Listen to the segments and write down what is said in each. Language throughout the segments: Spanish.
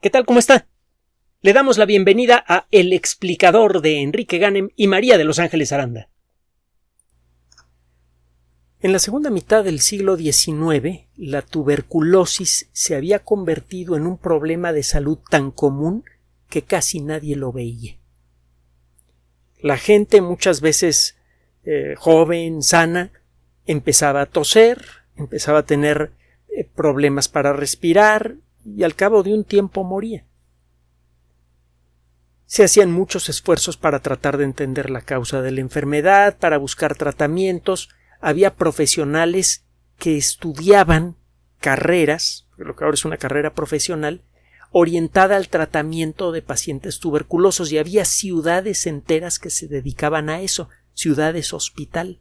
¿Qué tal? ¿Cómo está? Le damos la bienvenida a El explicador de Enrique Ganem y María de Los Ángeles Aranda. En la segunda mitad del siglo XIX, la tuberculosis se había convertido en un problema de salud tan común que casi nadie lo veía. La gente muchas veces eh, joven, sana, empezaba a toser, empezaba a tener eh, problemas para respirar, y al cabo de un tiempo moría. Se hacían muchos esfuerzos para tratar de entender la causa de la enfermedad, para buscar tratamientos, había profesionales que estudiaban carreras, lo que ahora es una carrera profesional, orientada al tratamiento de pacientes tuberculosos y había ciudades enteras que se dedicaban a eso, ciudades hospital.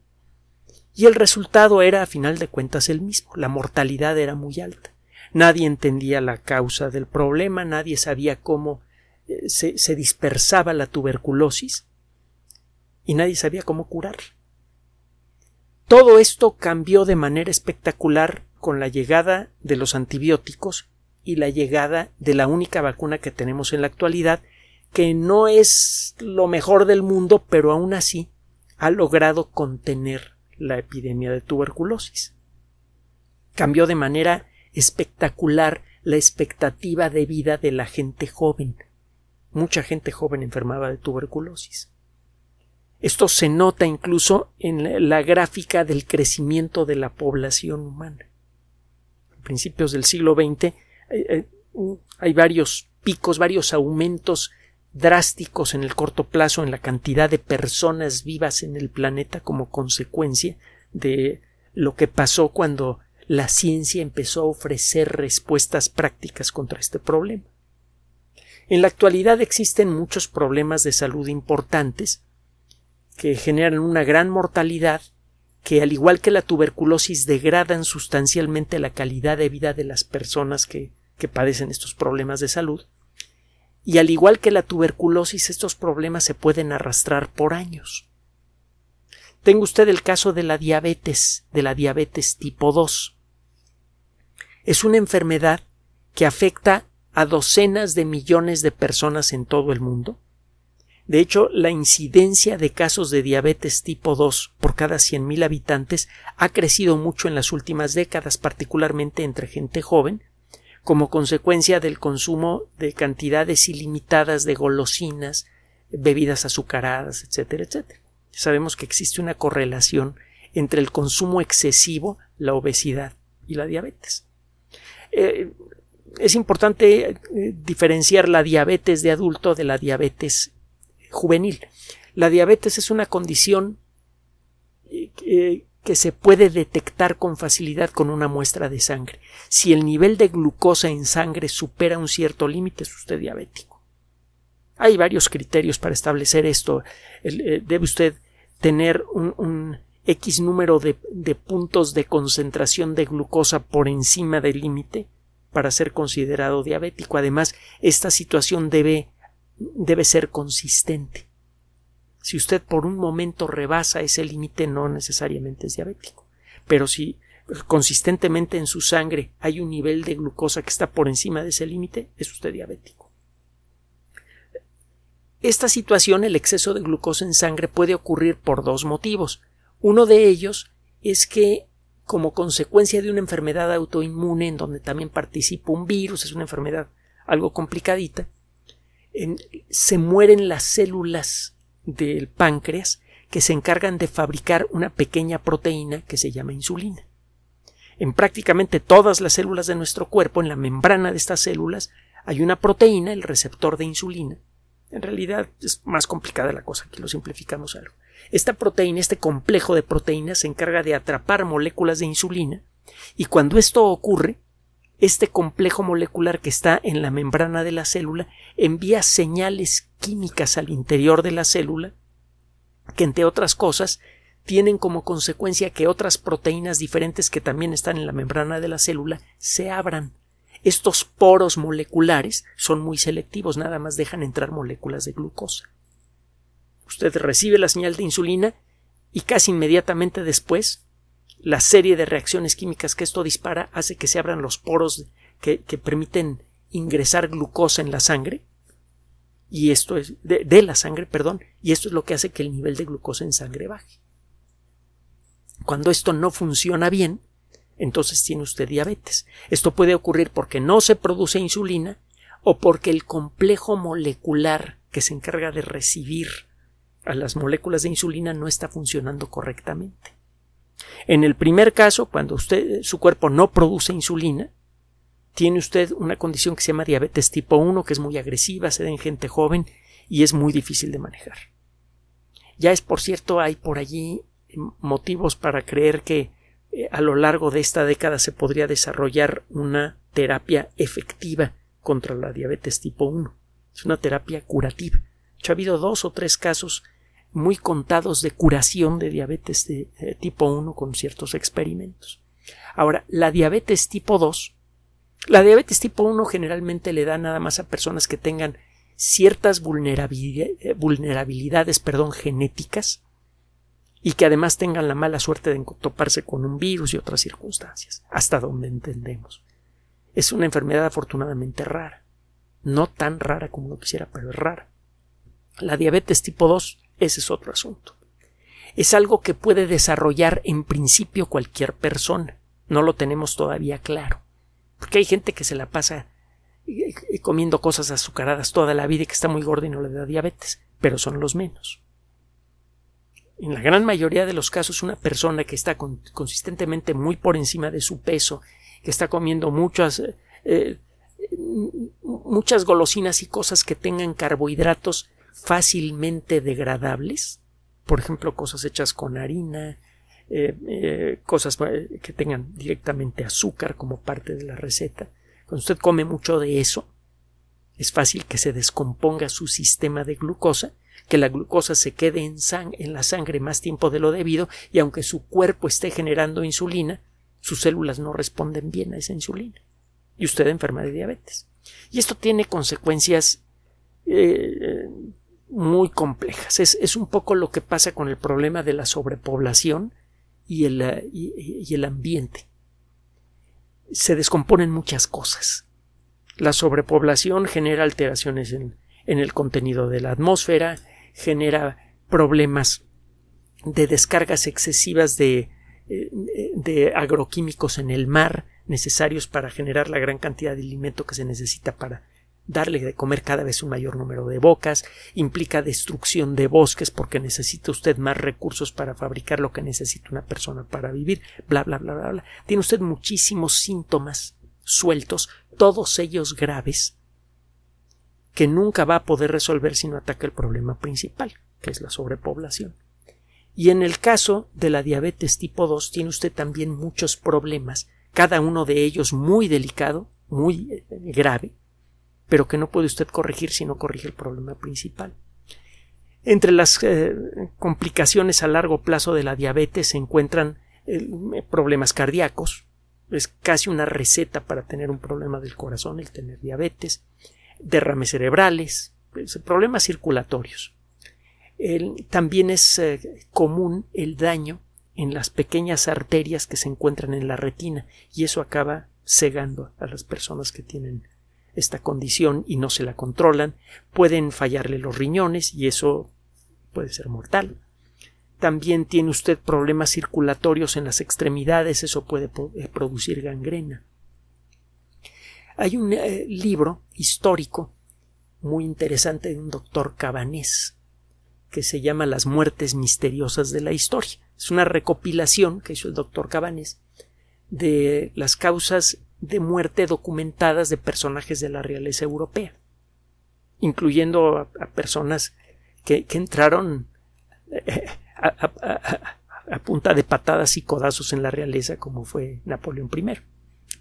Y el resultado era, a final de cuentas, el mismo. La mortalidad era muy alta. Nadie entendía la causa del problema, nadie sabía cómo eh, se, dispersaba la tuberculosis y nadie sabía cómo curar. Todo esto cambió de manera espectacular con la llegada de los antibióticos y la llegada de la única vacuna que tenemos en la actualidad, que no es lo mejor del mundo, pero aún así ha logrado contener la epidemia de tuberculosis. Cambió de manera espectacular la expectativa de vida de la gente joven. Mucha gente joven enfermaba de tuberculosis. Esto se nota incluso en la gráfica del crecimiento de la población humana. A principios del siglo XX eh, eh, hay varios picos, varios aumentos drásticos en el corto plazo en la cantidad de personas vivas en el planeta como consecuencia de lo que pasó cuando la ciencia empezó a ofrecer respuestas prácticas contra este problema. En la actualidad existen muchos problemas de salud importantes que generan una gran mortalidad que al igual que la tuberculosis degradan sustancialmente la calidad de vida de las personas que, que padecen estos problemas de salud y al igual que la tuberculosis estos problemas se pueden arrastrar por años. Tenga usted el caso de la diabetes, de la diabetes tipo 2 es una enfermedad que afecta a docenas de millones de personas en todo el mundo. De hecho, la incidencia de casos de diabetes tipo 2 por cada 100.000 habitantes ha crecido mucho en las últimas décadas, particularmente entre gente joven, como consecuencia del consumo de cantidades ilimitadas de golosinas, bebidas azucaradas, etcétera, etcétera. Sabemos que existe una correlación entre el consumo excesivo, la obesidad y la diabetes. Eh, es importante eh, diferenciar la diabetes de adulto de la diabetes juvenil. La diabetes es una condición eh, que se puede detectar con facilidad con una muestra de sangre. Si el nivel de glucosa en sangre supera un cierto límite, es usted diabético. Hay varios criterios para establecer esto. debe usted tener un, X número de, puntos de concentración de glucosa por encima del límite para ser considerado diabético. Además, esta situación debe, debe ser consistente. Si usted por un momento rebasa ese límite, no necesariamente es diabético. Pero si consistentemente en su sangre hay un nivel de glucosa que está por encima de ese límite, es usted diabético. Esta situación, el exceso de glucosa en sangre, puede ocurrir por dos motivos. Uno de ellos es que como consecuencia de una enfermedad autoinmune en donde también participa un virus, es una enfermedad algo complicadita, se mueren las células del páncreas que se encargan de fabricar una pequeña proteína que se llama insulina. En prácticamente todas las células de nuestro cuerpo, en la membrana de estas células, hay una proteína, el receptor de insulina. En realidad es más complicada la cosa, aquí lo simplificamos algo. Esta proteína, este complejo de proteínas, se encarga de atrapar moléculas de insulina y cuando esto ocurre, este complejo molecular que está en la membrana de la célula envía señales químicas al interior de la célula que, entre otras cosas, tienen como consecuencia que otras proteínas diferentes que también están en la membrana de la célula se abran. Estos poros moleculares son muy selectivos, nada más dejan entrar moléculas de glucosa. Usted recibe la señal de insulina y casi inmediatamente después la serie de reacciones químicas que esto dispara hace que se abran los poros que, permiten ingresar glucosa en la sangre y esto es de, la sangre, perdón, y esto es lo que hace que el nivel de glucosa en sangre baje. Cuando esto no funciona bien, entonces tiene usted diabetes. Esto puede ocurrir porque no se produce insulina o porque el complejo molecular que se encarga de recibir a las moléculas de insulina no está funcionando correctamente. En el primer caso, cuando usted su cuerpo no produce insulina, tiene usted una condición que se llama diabetes tipo 1, que es muy agresiva, se da en gente joven y es muy difícil de manejar. Ya es, por cierto, hay por allí motivos para creer que eh, a lo largo de esta década se podría desarrollar una terapia efectiva contra la diabetes tipo 1. Es una terapia curativa. ha habido dos o tres casos muy contados de curación de diabetes de, eh, tipo 1 con ciertos experimentos. Ahora, la diabetes tipo 2, la diabetes tipo 1 generalmente le da nada más a personas que tengan ciertas eh, vulnerabilidades perdón, genéticas y que además tengan la mala suerte de toparse con un virus y otras circunstancias, hasta donde entendemos. Es una enfermedad afortunadamente rara. No tan rara como lo quisiera, pero es rara. La diabetes tipo 2 ese es otro asunto. Es algo que puede desarrollar en principio cualquier persona. No lo tenemos todavía claro. Porque hay gente que se la pasa eh, eh, comiendo cosas azucaradas toda la vida y que está muy gorda y no le da diabetes, pero son los menos. En la gran mayoría de los casos, una persona que está consistentemente muy por encima de su peso, que está comiendo muchas, eh, muchas golosinas y cosas que tengan carbohidratos fácilmente degradables, por ejemplo, cosas hechas con harina, eh, eh, cosas eh, que tengan directamente azúcar como parte de la receta. Cuando usted come mucho de eso, es fácil que se descomponga su sistema de glucosa, que la glucosa se quede en, en la sangre más tiempo de lo debido y aunque su cuerpo esté generando insulina, sus células no responden bien a esa insulina y usted enferma de diabetes. Y esto tiene consecuencias muy complejas. Es, un poco lo que pasa con el problema de la sobrepoblación y el, eh, y, el ambiente. Se descomponen muchas cosas. La sobrepoblación genera alteraciones en, en el contenido de la atmósfera, genera problemas de descargas excesivas de, eh, de agroquímicos en el mar necesarios para generar la gran cantidad de alimento que se necesita para darle de comer cada vez un mayor número de bocas, implica destrucción de bosques porque necesita usted más recursos para fabricar lo que necesita una persona para vivir, bla bla bla bla bla. Tiene usted muchísimos síntomas sueltos, todos ellos graves, que nunca va a poder resolver si no ataca el problema principal, que es la sobrepoblación. Y en el caso de la diabetes tipo 2 tiene usted también muchos problemas, cada uno de ellos muy delicado, muy eh, grave, pero que no puede usted corregir si no corrige el problema principal. Entre las eh, complicaciones a largo plazo de la diabetes se encuentran eh, problemas cardíacos, es casi una receta para tener un problema del corazón el tener diabetes, derrames cerebrales, pues, problemas circulatorios. también es eh, común el daño en las pequeñas arterias que se encuentran en la retina y eso acaba cegando a las personas que tienen esta condición y no se la controlan, pueden fallarle los riñones y eso puede ser mortal. También tiene usted problemas circulatorios en las extremidades, eso puede eh, producir gangrena. Hay un eh, libro histórico muy interesante de un doctor cabanés que se llama Las muertes misteriosas de la historia. Es una recopilación que hizo el doctor Cabanés de las causas de muerte documentadas de personajes de la realeza europea, incluyendo a, personas que, entraron eh, a, punta de patadas y codazos en la realeza, como fue Napoleón I.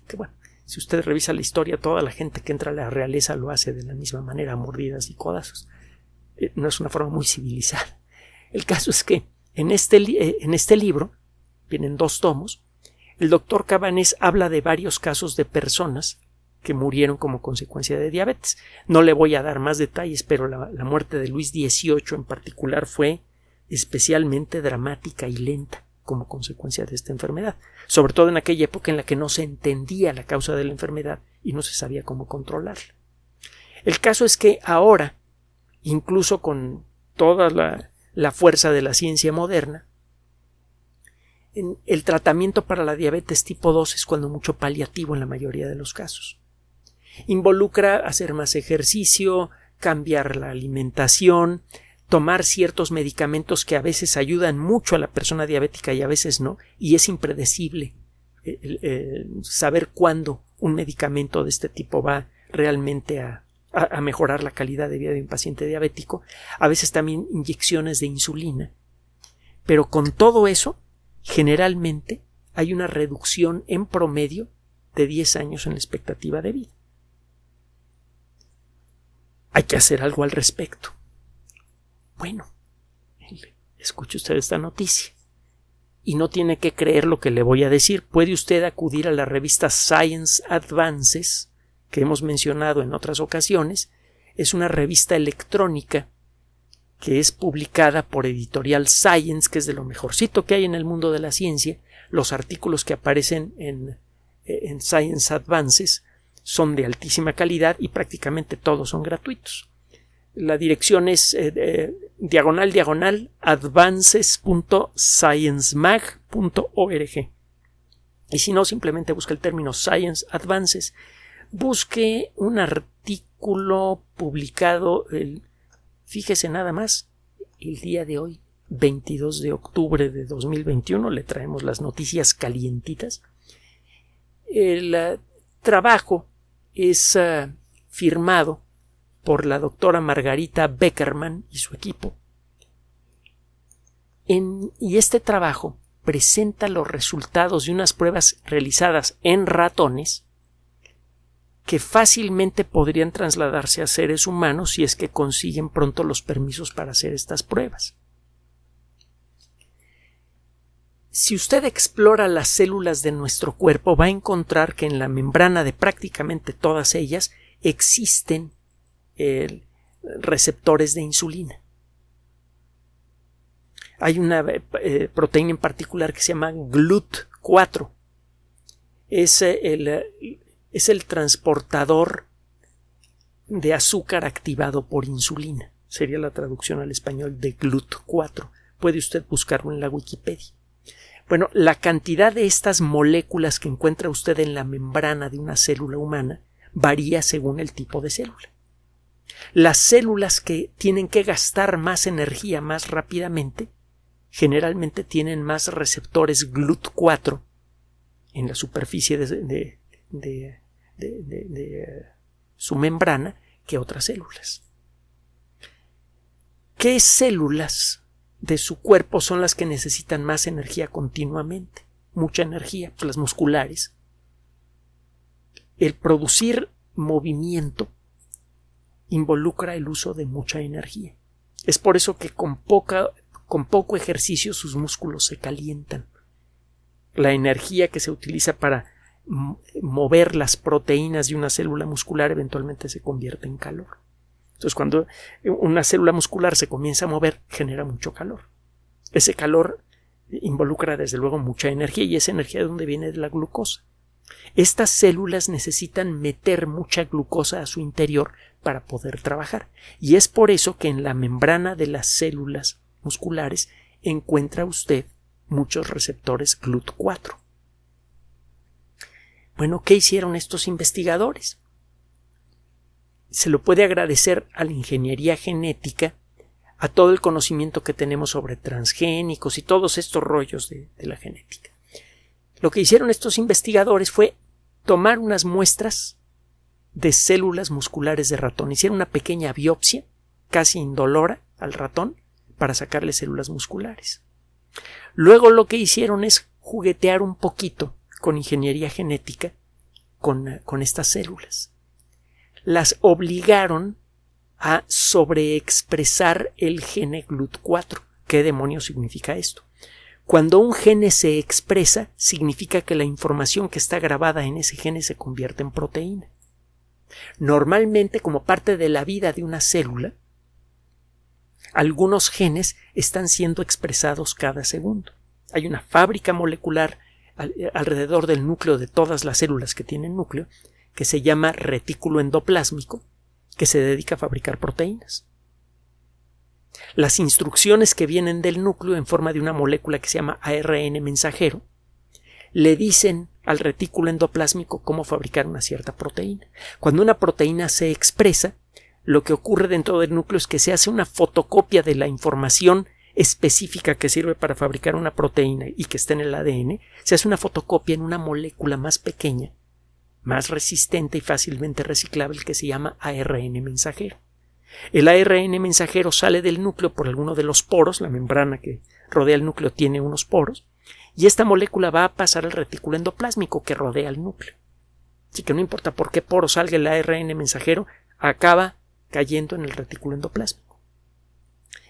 Que bueno, si usted revisa la historia, toda la gente que entra a la realeza lo hace de la misma manera, mordidas y codazos. Eh, no es una forma muy civilizada. El caso es que en este, eh, en este libro, vienen dos tomos, el doctor Cabanés habla de varios casos de personas que murieron como consecuencia de diabetes. No le voy a dar más detalles, pero la, muerte de Luis XVIII en particular fue especialmente dramática y lenta como consecuencia de esta enfermedad, sobre todo en aquella época en la que no se entendía la causa de la enfermedad y no se sabía cómo controlarla. El caso es que ahora, incluso con toda la, la fuerza de la ciencia moderna, el tratamiento para la diabetes tipo 2 es cuando mucho paliativo en la mayoría de los casos. Involucra hacer más ejercicio, cambiar la alimentación, tomar ciertos medicamentos que a veces ayudan mucho a la persona diabética y a veces no, y es impredecible saber cuándo un medicamento de este tipo va realmente a, a, mejorar la calidad de vida de un paciente diabético, a veces también inyecciones de insulina. Pero con todo eso, generalmente hay una reducción en promedio de 10 años en la expectativa de vida. Hay que hacer algo al respecto. Bueno, escuche usted esta noticia. Y no tiene que creer lo que le voy a decir. Puede usted acudir a la revista Science Advances, que hemos mencionado en otras ocasiones. Es una revista electrónica que es publicada por Editorial Science, que es de lo mejorcito que hay en el mundo de la ciencia. Los artículos que aparecen en, en Science Advances son de altísima calidad y prácticamente todos son gratuitos. La dirección es eh, diagonal diagonal advances.sciencemag.org. Y si no, simplemente busca el término Science Advances. Busque un artículo publicado el Fíjese nada más, el día de hoy, 22 de octubre de 2021, le traemos las noticias calientitas. El uh, trabajo es uh, firmado por la doctora Margarita Beckerman y su equipo. Y este trabajo presenta los resultados de unas pruebas realizadas en ratones que fácilmente podrían trasladarse a seres humanos si es que consiguen pronto los permisos para hacer estas pruebas. Si usted explora las células de nuestro cuerpo va a encontrar que en la membrana de prácticamente todas ellas existen eh, receptores de insulina. Hay una eh, proteína en particular que se llama GLUT4. Es el, es el transportador de azúcar activado por insulina. Sería la traducción al español de GLUT4. Puede usted buscarlo en la Wikipedia. Bueno, la cantidad de estas moléculas que encuentra usted en la membrana de una célula humana varía según el tipo de célula. Las células que tienen que gastar más energía más rápidamente generalmente tienen más receptores GLUT4 en la superficie de, su membrana que otras células. ¿Qué células de su cuerpo son las que necesitan más energía continuamente? Mucha energía, pues las musculares. El producir movimiento involucra el uso de mucha energía. Es por eso que con, poca, con poco ejercicio sus músculos se calientan. La energía que se utiliza para mover las proteínas de una célula muscular eventualmente se convierte en calor. Entonces, cuando una célula muscular se comienza a mover, genera mucho calor. Ese calor involucra desde luego mucha energía y esa energía de donde viene de la glucosa. Estas células necesitan meter mucha glucosa a su interior para poder trabajar y es por eso que en la membrana de las células musculares encuentra usted muchos receptores GLUT4. Bueno, ¿qué hicieron estos investigadores? Se lo puede agradecer a la ingeniería genética, a todo el conocimiento que tenemos sobre transgénicos y todos estos rollos de, la genética. Lo que hicieron estos investigadores fue tomar unas muestras de células musculares de ratón. Hicieron una pequeña biopsia, casi indolora, al ratón para sacarle células musculares. Luego lo que hicieron es juguetear un poquito con ingeniería genética con, con estas células. Las obligaron a sobreexpresar el gene GLUT4. ¿Qué demonios significa esto? Cuando un gene se expresa, significa que la información que está grabada en ese gene se convierte en proteína. Normalmente, como parte de la vida de una célula, algunos genes están siendo expresados cada segundo. Hay una fábrica molecular alrededor del núcleo de todas las células que tienen núcleo que se llama retículo endoplásmico, que se dedica a fabricar proteínas. Las instrucciones que vienen del núcleo en forma de una molécula que se llama ARN mensajero le dicen al retículo endoplásmico cómo fabricar una cierta proteína. Cuando una proteína se expresa, lo que ocurre dentro del núcleo es que se hace una fotocopia de la información específica que sirve para fabricar una proteína y que está en el ADN, se hace una fotocopia en una molécula más pequeña, más resistente y fácilmente reciclable que se llama ARN mensajero. El ARN mensajero sale del núcleo por alguno de los poros, la membrana que rodea el núcleo tiene unos poros, y esta molécula va a pasar al retículo endoplásmico que rodea el núcleo. Así que no importa por qué poro salga el ARN mensajero, acaba cayendo en el retículo endoplásmico.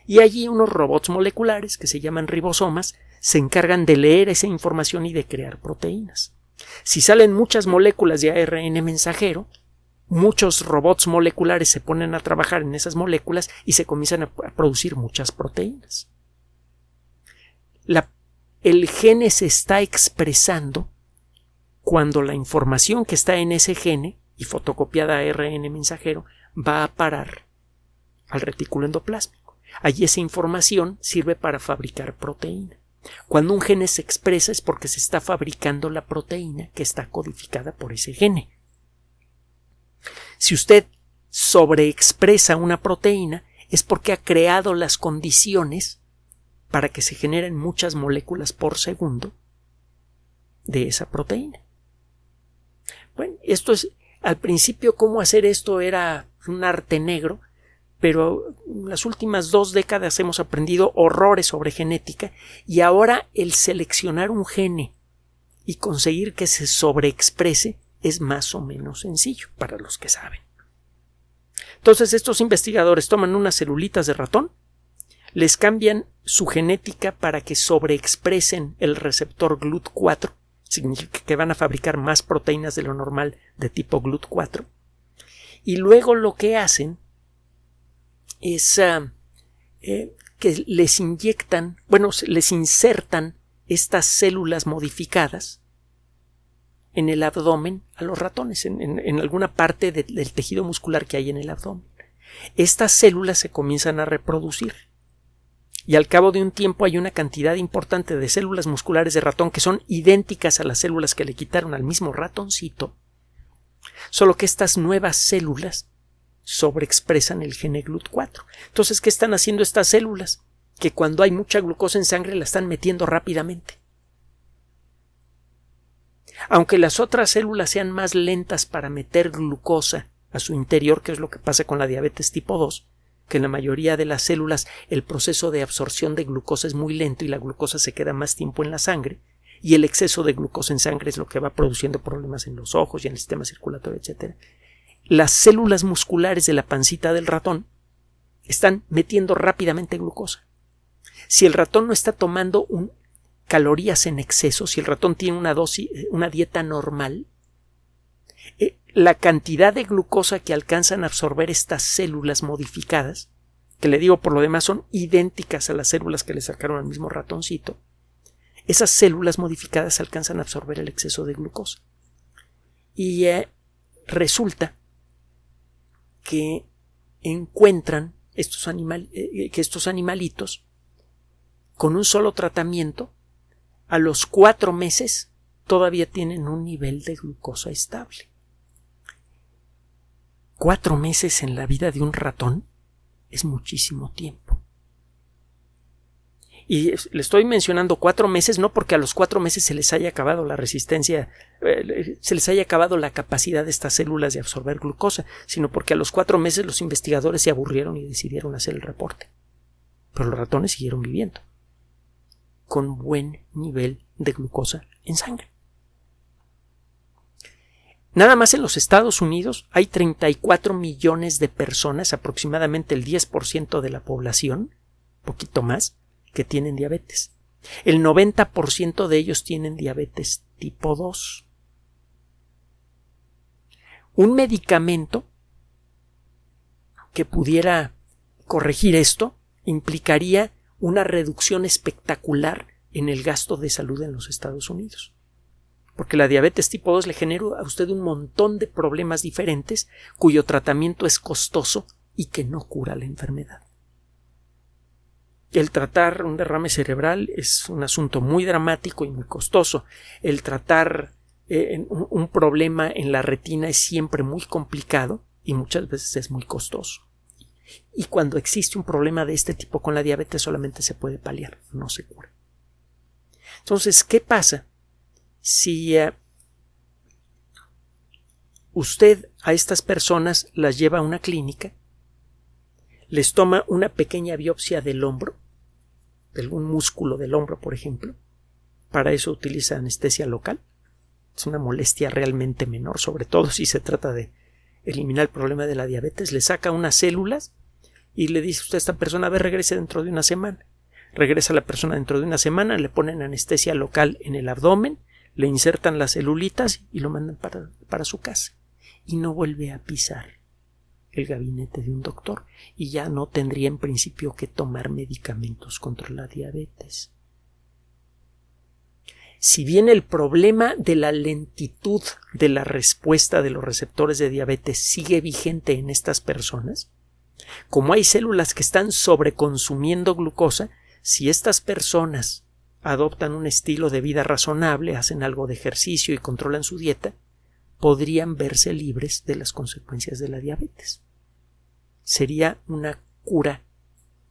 Y allí unos robots moleculares que se llaman ribosomas se encargan de leer esa información y de crear proteínas. Si salen muchas moléculas de ARN mensajero, muchos robots moleculares se ponen a trabajar en esas moléculas y se comienzan a producir muchas proteínas. El gene se está expresando cuando la información que está en ese gene y fotocopiada ARN mensajero va a parar al retículo endoplásmico. Allí esa información sirve para fabricar proteína. Cuando un gene se expresa es porque se está fabricando la proteína que está codificada por ese gene. Si usted sobreexpresa una proteína es porque ha creado las condiciones para que se generen muchas moléculas por segundo de esa proteína. Bueno, esto es al principio cómo hacer esto era un arte negro, pero en las últimas dos décadas hemos aprendido horrores sobre genética y ahora el seleccionar un gene y conseguir que se sobreexprese es más o menos sencillo para los que saben. Entonces estos investigadores toman unas celulitas de ratón les cambian su genética para que sobreexpresen el receptor GLUT4, significa que van a fabricar más proteínas de lo normal de tipo GLUT4. Y luego lo que hacen es ah, eh, que les inyectan, bueno, les insertan estas células modificadas en el abdomen a los ratones, en, alguna parte del tejido muscular que hay en el abdomen. Estas células se comienzan a reproducir y al cabo de un tiempo hay una cantidad importante de células musculares de ratón que son idénticas a las células que le quitaron al mismo ratoncito, solo que estas nuevas células sobreexpresan el gene GLUT4. Entonces, ¿qué están haciendo estas células? Que cuando hay mucha glucosa en sangre la están metiendo rápidamente. Aunque las otras células sean más lentas para meter glucosa a su interior, que es lo que pasa con la diabetes tipo 2, que en la mayoría de las células el proceso de absorción de glucosa es muy lento y la glucosa se queda más tiempo en la sangre y el exceso de glucosa en sangre es lo que va produciendo problemas en los ojos y en el sistema circulatorio, etc. Las células musculares de la pancita del ratón están metiendo rápidamente glucosa. Si el ratón no está tomando calorías en exceso, si el ratón tiene una dosis, una dieta normal, eh, la cantidad de glucosa que alcanzan a absorber estas células modificadas, que le digo por lo demás son idénticas a las células que le sacaron al mismo ratoncito, esas células modificadas alcanzan a absorber el exceso de glucosa. Y eh, resulta que encuentran estos, eh, que estos animalitos con un solo tratamiento a los cuatro meses todavía tienen un nivel de glucosa estable cuatro meses en la vida de un ratón es muchísimo tiempo. Y le estoy mencionando cuatro meses no porque a los cuatro meses se les haya acabado la resistencia, eh, se les haya acabado la capacidad de estas células de absorber glucosa, sino porque a los cuatro meses los investigadores se aburrieron y decidieron hacer el reporte. Pero los ratones siguieron viviendo con buen nivel de glucosa en sangre. Nada más en los Estados Unidos hay 34 millones de personas, aproximadamente el 10% de la población, poquito más, que tienen diabetes. El 90% de ellos tienen diabetes tipo 2. Un medicamento que pudiera corregir esto implicaría una reducción espectacular en el gasto de salud en los Estados Unidos porque la diabetes tipo 2 le genera a usted un montón de problemas diferentes cuyo tratamiento es costoso y que no cura la enfermedad. El tratar un derrame cerebral es un asunto muy dramático y muy costoso. El tratar eh, un problema en la retina es siempre muy complicado y muchas veces es muy costoso. Y cuando existe un problema de este tipo con la diabetes solamente se puede paliar, no se cura. Entonces, ¿qué pasa si eh, usted a estas personas las lleva a una clínica, les toma una pequeña biopsia del hombro, de algún músculo del hombro, por ejemplo, para eso utiliza anestesia local. Es una molestia realmente menor, sobre todo si se trata de eliminar el problema de la diabetes. Le saca unas células y le dice usted a esta persona, a ver, regrese dentro de una semana. Regresa la persona dentro de una semana, le ponen anestesia local en el abdomen, le insertan las celulitas y lo mandan para, para su casa. Y no vuelve a pisar el gabinete de un doctor y ya no tendría en principio que tomar medicamentos contra la diabetes. Si bien el problema de la lentitud de la respuesta de los receptores de diabetes sigue vigente en estas personas, como hay células que están sobreconsumiendo glucosa, si estas personas adoptan un estilo de vida razonable, hacen algo de ejercicio y controlan su dieta, podrían verse libres de las consecuencias de la diabetes. Sería una cura,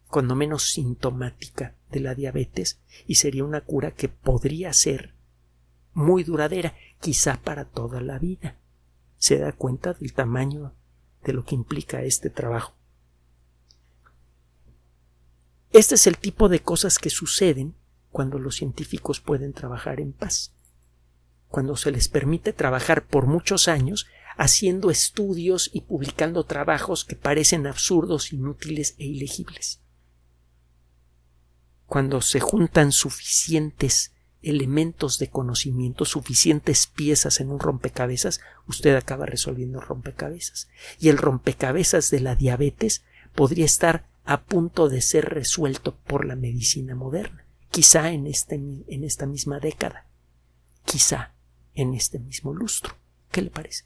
cuando menos sintomática, de la diabetes y sería una cura que podría ser muy duradera, quizá para toda la vida. Se da cuenta del tamaño de lo que implica este trabajo. Este es el tipo de cosas que suceden cuando los científicos pueden trabajar en paz, cuando se les permite trabajar por muchos años haciendo estudios y publicando trabajos que parecen absurdos, inútiles e ilegibles. Cuando se juntan suficientes elementos de conocimiento, suficientes piezas en un rompecabezas, usted acaba resolviendo rompecabezas. Y el rompecabezas de la diabetes podría estar a punto de ser resuelto por la medicina moderna quizá en, este, en esta misma década, quizá en este mismo lustro. ¿Qué le parece?